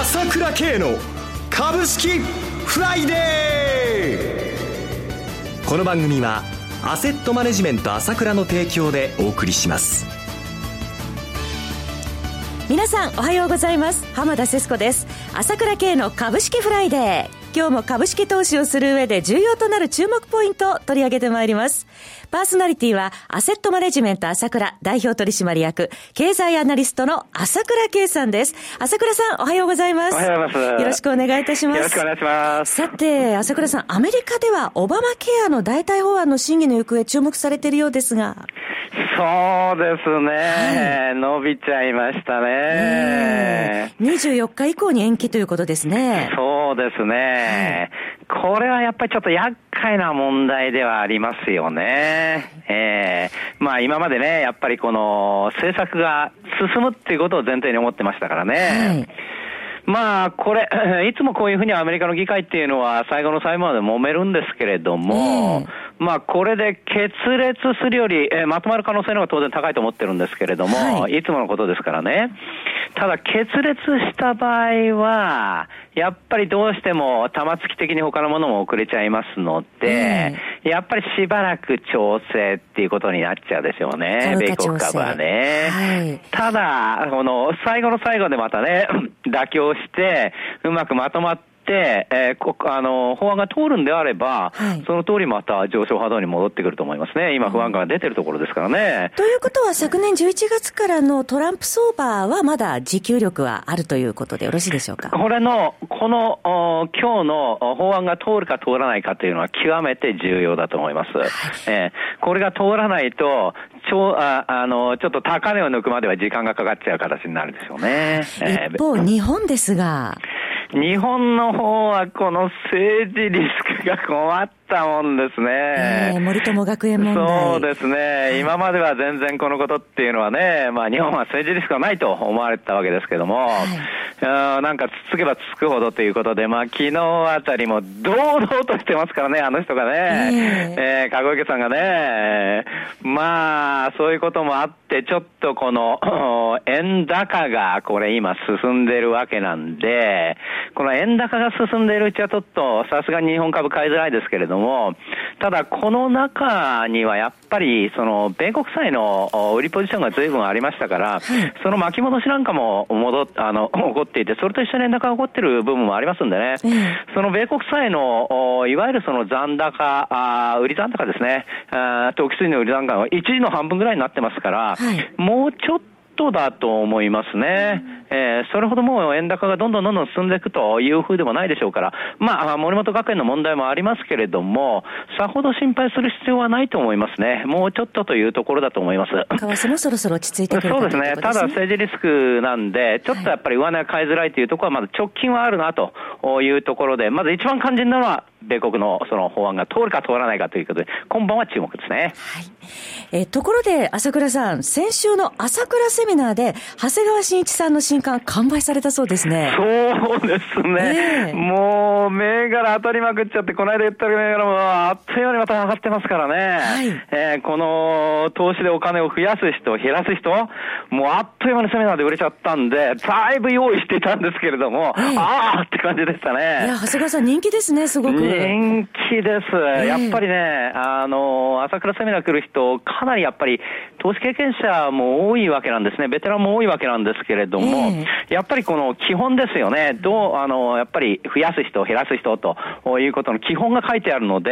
朝倉慶の株式フライデー。この番組はアセットマネジメント朝倉の提供でお送りします。皆さんおはようございます。浜田節子です。朝倉慶の株式フライデー。今日も株式投資をする上で重要となる注目ポイントを取り上げてまいります。パーソナリティは、アセットマネジメント朝倉代表取締役、経済アナリストの朝倉慶さんです。朝倉さん、おはようございます。おはようございます。よろしくお願いいたします。よろしくお願いします。さて、朝倉さん、アメリカではオバマケアの代替法案の審議の行方注目されているようですが。そうですね、はい、伸びちゃいましたね。24日以降に延期ということですね。そうですね。はい、これはやっぱりちょっと厄介な問題ではありますよね。ええー、まあ今までね、やっぱりこの政策が進むっていうことを前提に思ってましたからね。はいまあ、これ、いつもこういうふうにアメリカの議会っていうのは最後の最後まで揉めるんですけれども、まあ、これで決裂するより、えー、まとまる可能性の方が当然高いと思ってるんですけれども、はい、いつものことですからね。ただ、決裂した場合は、やっぱりどうしても玉突き的に他のものも遅れちゃいますので、うん、やっぱりしばらく調整っていうことになっちゃうでしょうね、米国株はね。はい、ただ、この最後の最後でまたね、妥協して、うまくまとまって、、えー、あの法案が通るんであれば、はい、その通りまた上昇波動に戻ってくると思いますね、今、不安感が出てるところですからね。ということは、昨年11月からのトランプ相場はまだ持久力はあるということでよろしいでしょうか？これの、この今日の法案が通るか通らないかというのは極めて重要だと思います。はい、えー、これが通らないと、ちょああのちょっと高値を抜くまでは時間がかかっちゃう形になるでしょうね。一方、日本ですが。日本の方はこの政治リスクが困ったもんですね。えー、森友学園問題。そうですね。今までは全然このことっていうのはね、まあ日本は政治リスクはないと思われてたわけですけども、はい、なんかつつけばつつくほどということで、まあ昨日あたりも堂々としてますからね、あの人がね、えー、えー、籠池さんがね、まあそういうこともあって、ちょっとこの 円高がこれ今進んでるわけなんで、この円高が進んでいるうちはちょっとさすがに日本株買いづらいですけれども、ただこの中にはやっぱりその米国債の売りポジションが随分ありましたから、その巻き戻しなんかも戻あの起こっていて、それと一緒に円高が起こっている部分もありますんでね、その米国債のいわゆるその残高、あ売り残高ですね、投機水の売り残高が一時の半分ぐらいになってますから、もうちょっとだと思いますね。えー、それほどもう円高がどんどんどんどん進んでいくというふうでもないでしょうから、まあ、森本学園の問題もありますけれども、さほど心配する必要はないと思いますね。もうちょっとというところだと思います。為替もそろそろ落ち着いてくる、そうですね。ただ政治リスクなんで、ちょっとやっぱり上値が買いづらいというところはまだ直近はあるなというところで、まず一番肝心なのは、米国のその法案が通るか通らないかということで、今晩は注目ですね。はい。えところで、朝倉さん、先週の朝倉セミナーで、長谷川慎一さんの新刊完売されたそうですね。そうですね。もう、銘柄当たりまくっちゃって、この間言った銘柄もあっという間にまた上がってますからね。はい、えー、この投資でお金を増やす人、減らす人、もうあっという間にセミナーで売れちゃったんで、だいぶ用意していたんですけれども、はい、ああって感じでしたね。いや、長谷川さん人気ですね、すごく。人気です。やっぱりね、あの、朝倉セミナー来る人、かなりやっぱり投資経験者も多いわけなんですね。ベテランも多いわけなんですけれども、やっぱりこの基本ですよね。どう、あの、やっぱり増やす人、減らす人ということの基本が書いてあるので、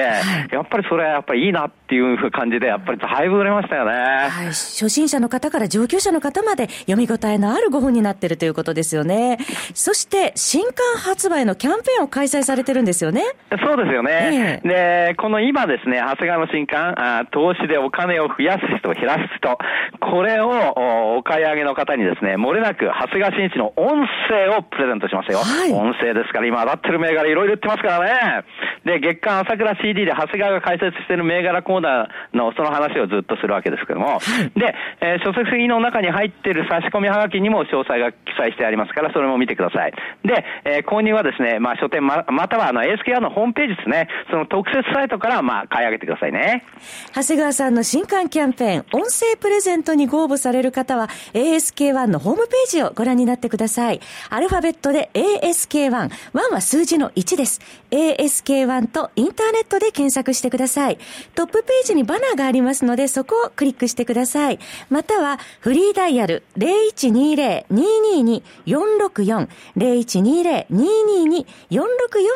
やっぱりそれはやっぱりいいなっていう感じで、やっぱりだいぶ売れましたよね。はい。初心者の方から上級者の方まで読み応えのある5本になってるということですよね。そして、新刊発売のキャンペーンを開催されてるんですよね。そうですよね。えー、で、この今ですね、長谷川の新刊、あ投資でお金を増やす人、減らす人、これをお買い上げの方にですね、漏れなく長谷川慎一の音声をプレゼントしますよ。はい、音声ですから、今上がってる銘柄いろいろ売ってますからね。で、月間朝倉 CD で長谷川が解説している銘柄コーナーのその話をずっとするわけですけども、はい、で、えー、書籍の中に入っている差し込みはがきにも詳細が記載してありますから、それも見てください。で、えー、購入はですね、まあ書店ま、またはあの ASKR のホームページですね、その特設サイトからまあ買い上げてくださいね。長谷川さんの新刊キャンペーン、音声プレゼントにご応募される方は ASK1 のホームページをご覧になってください。アルファベットで ASK1。1は数字の1です。ASK1 とインターネットで検索してください。トップページにバナーがありますので、そこをクリックしてください。または、フリーダイヤル0120-222-464 0120-222-464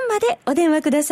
までお電話ください。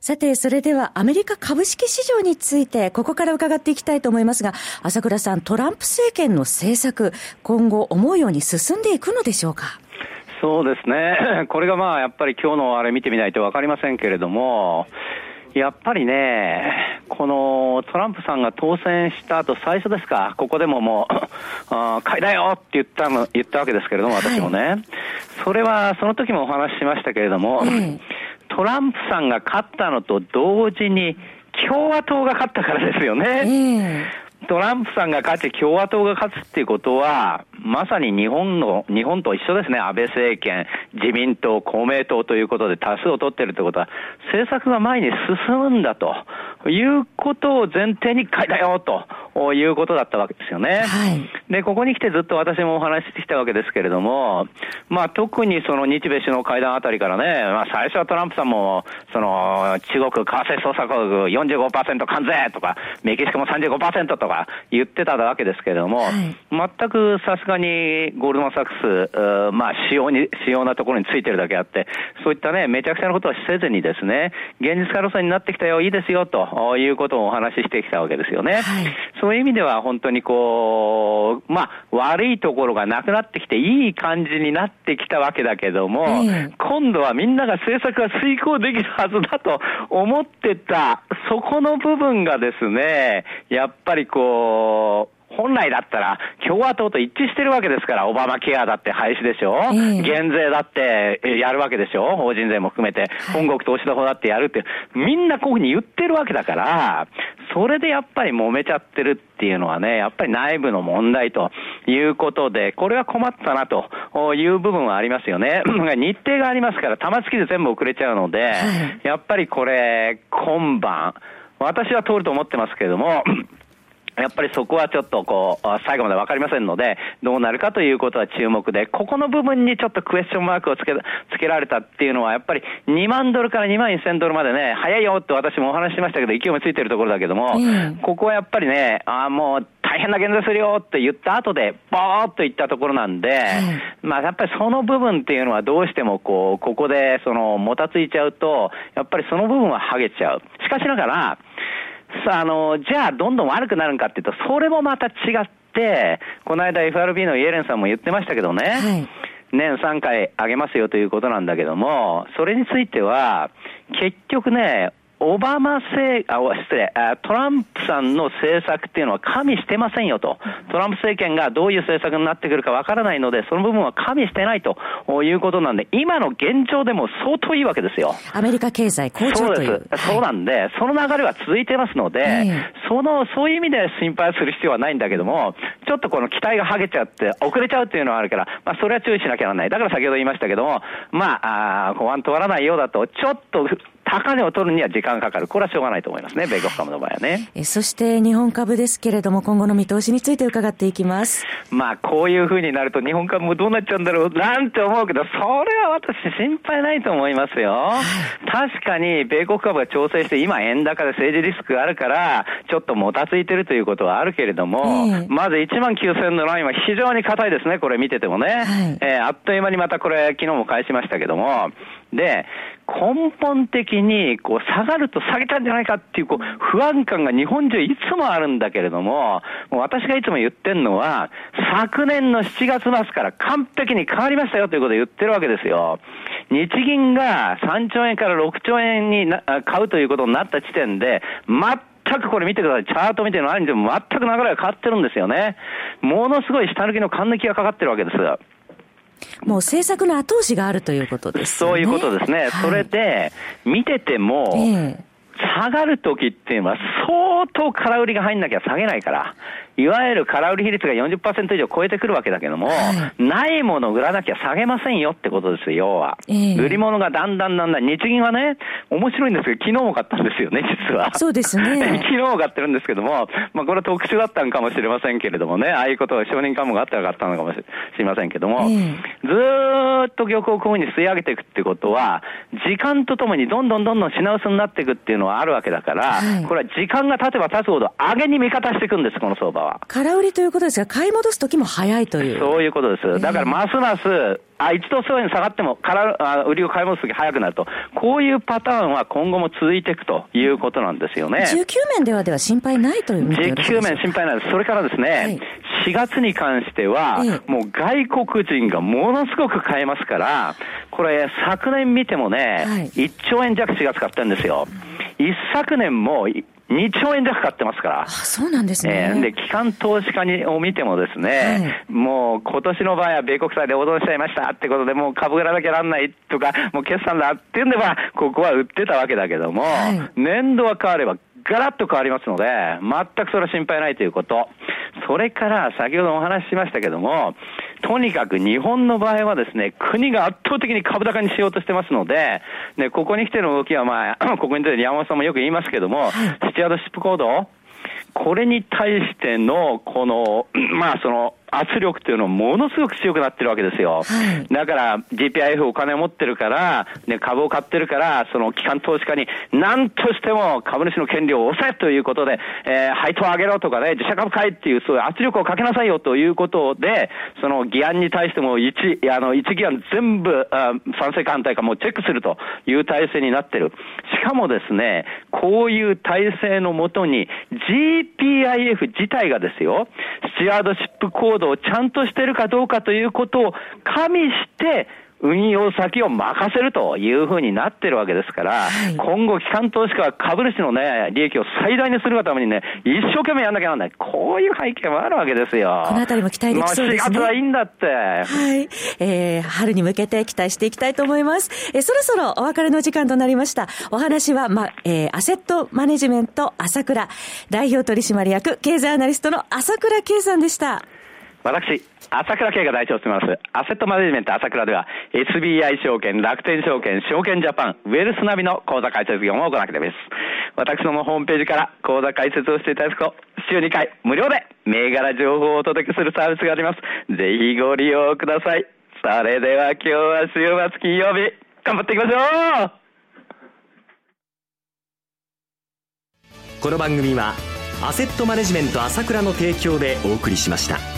さて、それではアメリカ株式市場について、ここから伺っていきたいと思いますが、朝倉さん、トランプ政権の政策、今後思うように進んでいくのでしょうか？そうですね。これがまあ、やっぱり今日のあれ見てみないとわかりませんけれども、やっぱりね、このトランプさんが当選した後、最初ですか、ここでももう、あ買いだよって言ったの、言ったわけですけれども、私もね。はい、それは、その時もお話ししましたけれども、トランプさんが勝ったのと同時に、共和党が勝ったからですよね。トランプさんが勝ち、共和党が勝つっていうことは、まさに日本の、日本と一緒ですね。安倍政権、自民党、公明党ということで多数を取ってるってことは、政策が前に進むんだということを前提に書いたよということだったわけですよね。はい、で、ここに来てずっと私もお話ししてきたわけですけれども、まあ特にその日米首脳会談あたりからね、まあ最初はトランプさんも、その中国為替操作国45%関税とか、メキシコも35%とか言ってたわけですけれども、はい、全くさすがにゴールドマンサックス、まあ主要に、主要なところについてるだけあって、そういったね、めちゃくちゃなことはせずにですね、現実化路線になってきたよ、いいですよ、ということをお話ししてきたわけですよね。はい、そういう意味では本当にこう、まあ、悪いところがなくなってきて、いい感じになってきたわけだけども、今度はみんなが政策が遂行できるはずだと思ってた、そこの部分がですね、やっぱりこう、本来だったら共和党と一致してるわけですから、オバマケアだって廃止でしょ、えー、減税だってやるわけでしょ？法人税も含めて、本国投資の法だってやるって、みんなこういうふうに言ってるわけだから、それでやっぱり揉めちゃってるっていうのはね、やっぱり内部の問題ということで、これは困ったなという部分はありますよね。日程がありますから、玉突きで全部遅れちゃうので、やっぱりこれ、今晩、私は通ると思ってますけれども、やっぱりそこはちょっとこう、最後までわかりませんので、どうなるかということは注目で、ここの部分にちょっとクエスチョンマークをつけ、つけられたっていうのは、やっぱり2万ドルから2万1000ドルまでね、早いよって私もお話ししましたけど、勢いもついてるところだけども、うん、ここはやっぱりね、ああ、もう大変な減税するよって言った後で、ぼーっと言ったところなんで、うん、まあやっぱりその部分っていうのはどうしてもこう、ここでその、もたついちゃうと、やっぱりその部分は剥げちゃう。しかしながら、さあ、あの、じゃあどんどん悪くなるんかっていうと、それもまた違って、この間 FRB のイエレンさんも言ってましたけどね、はい、年3回上げますよということなんだけども、それについては、結局ね、オバマ政、あ、失礼、トランプさんの政策っていうのは加味してませんよと。トランプ政権がどういう政策になってくるかわからないので、その部分は加味してないということなんで、今の現状でも相当いいわけですよ。アメリカ経済好調という。そうです。そうなんで、その流れは続いてますので、えー、その、そういう意味で心配する必要はないんだけども、ちょっとこの期待が剥げちゃって、遅れちゃうっていうのはあるから、まあ、それは注意しなきゃならない。だから先ほど言いましたけども、まあ、あ法案通らないようだと、ちょっと高値を取るには時間かかる。これはしょうがないと思いますね、米国株の場合はね。えそして日本株ですけれども、今後の見通しについて伺っていきます。まあ、こういうふうになると日本株もどうなっちゃうんだろう、なんて思うけど、それは私心配ないと思いますよ。確かに、米国株が調整して、今円高で政治リスクがあるから、ちょょっともたついてるということはあるけれども、えー、まず1万9000のラインは非常に硬いですね、これ見ててもね。はい、えー、あっという間にまたこれ、昨日も返しましたけども、で、根本的にこう下がると下げたんじゃないかっていうこう不安感が日本中いつもあるんだけれども、もう私がいつも言ってるのは、昨年の7月末から完璧に変わりましたよということを言ってるわけですよ。日銀が3兆円から6兆円に買うということになった時点で、全くこれ見てください。チャート見てるのにでも全く流れが変わってるんですよね。ものすごい下抜きの勘抜きがかかってるわけです。もう政策の後押しがあるということです、ね、そういうことですね。はい、それで、見てても、えー下がるときっていうのは相当空売りが入んなきゃ下げないから。いわゆる空売り比率が40%以上超えてくるわけだけども、はい、ないものを売らなきゃ下げませんよってことですよ、要は。えー、売り物がだんだんだんだん、日銀はね、面白いんですけど、昨日も買ったんですよね、実は。そうですね。昨日も買ってるんですけども、まあこれは特殊だったのかもしれませんけれどもね、ああいうことが承認喚問があったら買ったのかもしれませんけども、えー、ずーっと玉をこういうふうに吸い上げていくってことは、時間とともにどんどんどんどん品薄になっていくっていうのはあるわけだから、はい、これは時間が経てば経つほど上げに味方していくんです、この相場は。空売りということですが、買い戻す時も早いという。そういうことです。だから、ますます、あ、一度そういうに下がっても、からあ売りを買い戻す時早くなると。こういうパターンは今後も続いていくということなんですよね。19面ではでは心配ないという19面心配ないです。それからですね、はい、4月に関しては、もう外国人がものすごく買えますから、これ昨年見てもね、はい、1兆円弱4月買ったんですよ。一昨年も2兆円弱買ってますから。あ、そうなんですね。えー、で、機関投資家にを見てもですね、はい、もう今年の場合は米国債で脅しちゃいましたってことで、もう株売らなきゃなんないとか、もう決算だっていうんでは、ここは売ってたわけだけども、はい、年度は変わればガラッと変わりますので、全くそれは心配ないということ。それから、先ほどお話ししましたけども、とにかく日本の場合はですね、国が圧倒的に株高にしようとしてますので、ね、ここに来ての動きはまあ、ここに出てる山本さんもよく言いますけども、スチュアードシップコード、これに対しての、この、まあその、圧力っていうのはものすごく強くなってるわけですよ。はい、だから GPIF お金を持ってるから、ね、株を買ってるから、その機関投資家に何としても株主の権利を抑えということで、えー、配当を上げろとかね、自社株買いっていうそういう圧力をかけなさいよということで、その議案に対しても一、あの、一議案全部、あ賛成か反対かもうチェックするという体制になってる。しかもですね、こういう体制のもとに GPIF 自体がですよ、スチュアードシップコをちゃんとしてるかどうかということを加味して、運用先を任せるというふうになってるわけですから、はい、今後、機関投資家は株主のね、利益を最大にするがためにね、一生懸命やんなきゃならない。こういう背景もあるわけですよ。このあたりも期待できそうですね。4月はいいんだって。はい。えー、春に向けて期待していきたいと思います。えー、そろそろお別れの時間となりました。お話は、ま、えー、アセットマネジメント朝倉、代表取締役、経済アナリストの朝倉圭さんでした。私、朝倉慶が代表を務めます、アセットマネジメント朝倉では、SBI 証券、楽天証券、証券ジャパン、ウェルスナビの口座開設業務を行っています。私どもホームページから口座開設をしていただくと、週2回無料で銘柄情報をお届けするサービスがあります。ぜひご利用ください。それでは今日は週末金曜日、頑張っていきましょうこの番組は、アセットマネジメント朝倉の提供でお送りしました。